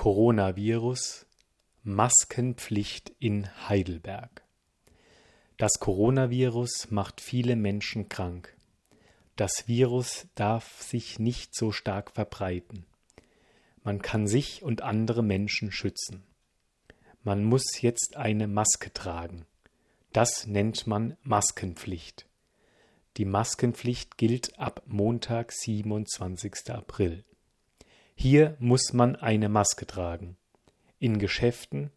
Coronavirus Maskenpflicht in Heidelberg. Das Coronavirus macht viele Menschen krank. Das Virus darf sich nicht so stark verbreiten. Man kann sich und andere Menschen schützen. Man muss jetzt eine Maske tragen. Das nennt man Maskenpflicht. Die Maskenpflicht gilt ab Montag, 27. April. Hier muss man eine Maske tragen. In Geschäften,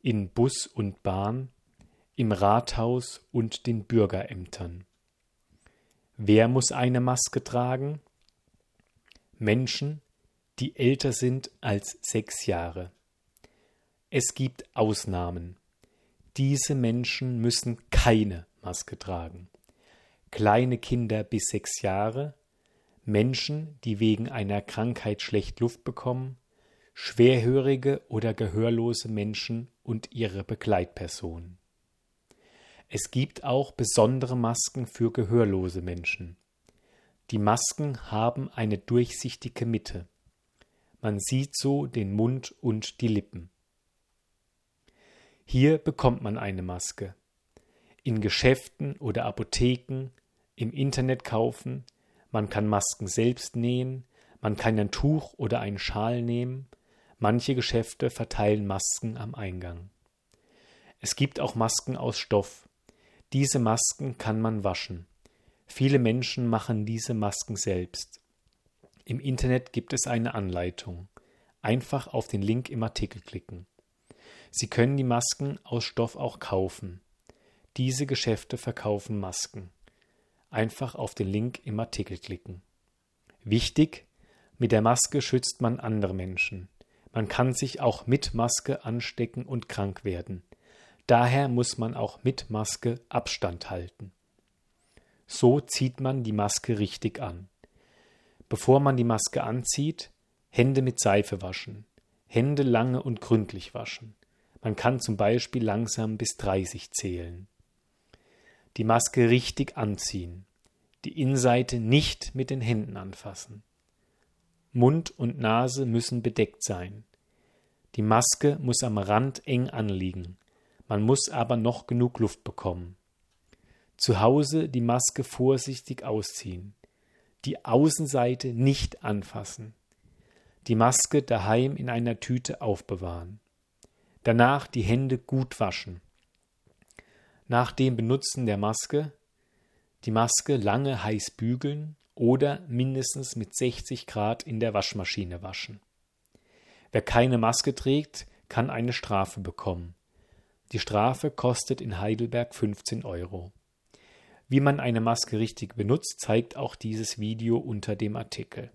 in Bus und Bahn, im Rathaus und den Bürgerämtern. Wer muss eine Maske tragen? Menschen, die älter sind als sechs Jahre. Es gibt Ausnahmen. Diese Menschen müssen keine Maske tragen. Kleine Kinder bis sechs Jahre, Menschen, die wegen einer Krankheit schlecht Luft bekommen, schwerhörige oder gehörlose Menschen und ihre Begleitpersonen. Es gibt auch besondere Masken für gehörlose Menschen. Die Masken haben eine durchsichtige Mitte. Man sieht so den Mund und die Lippen. Hier bekommt man eine Maske. In Geschäften oder Apotheken, im Internet kaufen, man kann Masken selbst nähen, man kann ein Tuch oder einen Schal nehmen, manche Geschäfte verteilen Masken am Eingang. Es gibt auch Masken aus Stoff. Diese Masken kann man waschen. Viele Menschen machen diese Masken selbst. Im Internet gibt es eine Anleitung. Einfach auf den Link im Artikel klicken. Sie können die Masken aus Stoff auch kaufen. Diese Geschäfte verkaufen Masken einfach auf den Link im Artikel klicken. Wichtig, mit der Maske schützt man andere Menschen. Man kann sich auch mit Maske anstecken und krank werden. Daher muss man auch mit Maske Abstand halten. So zieht man die Maske richtig an. Bevor man die Maske anzieht, Hände mit Seife waschen, Hände lange und gründlich waschen. Man kann zum Beispiel langsam bis 30 zählen die Maske richtig anziehen, die Innenseite nicht mit den Händen anfassen. Mund und Nase müssen bedeckt sein. Die Maske muss am Rand eng anliegen, man muss aber noch genug Luft bekommen. Zu Hause die Maske vorsichtig ausziehen, die Außenseite nicht anfassen, die Maske daheim in einer Tüte aufbewahren, danach die Hände gut waschen, nach dem Benutzen der Maske die Maske lange heiß bügeln oder mindestens mit 60 Grad in der Waschmaschine waschen. Wer keine Maske trägt, kann eine Strafe bekommen. Die Strafe kostet in Heidelberg 15 Euro. Wie man eine Maske richtig benutzt, zeigt auch dieses Video unter dem Artikel.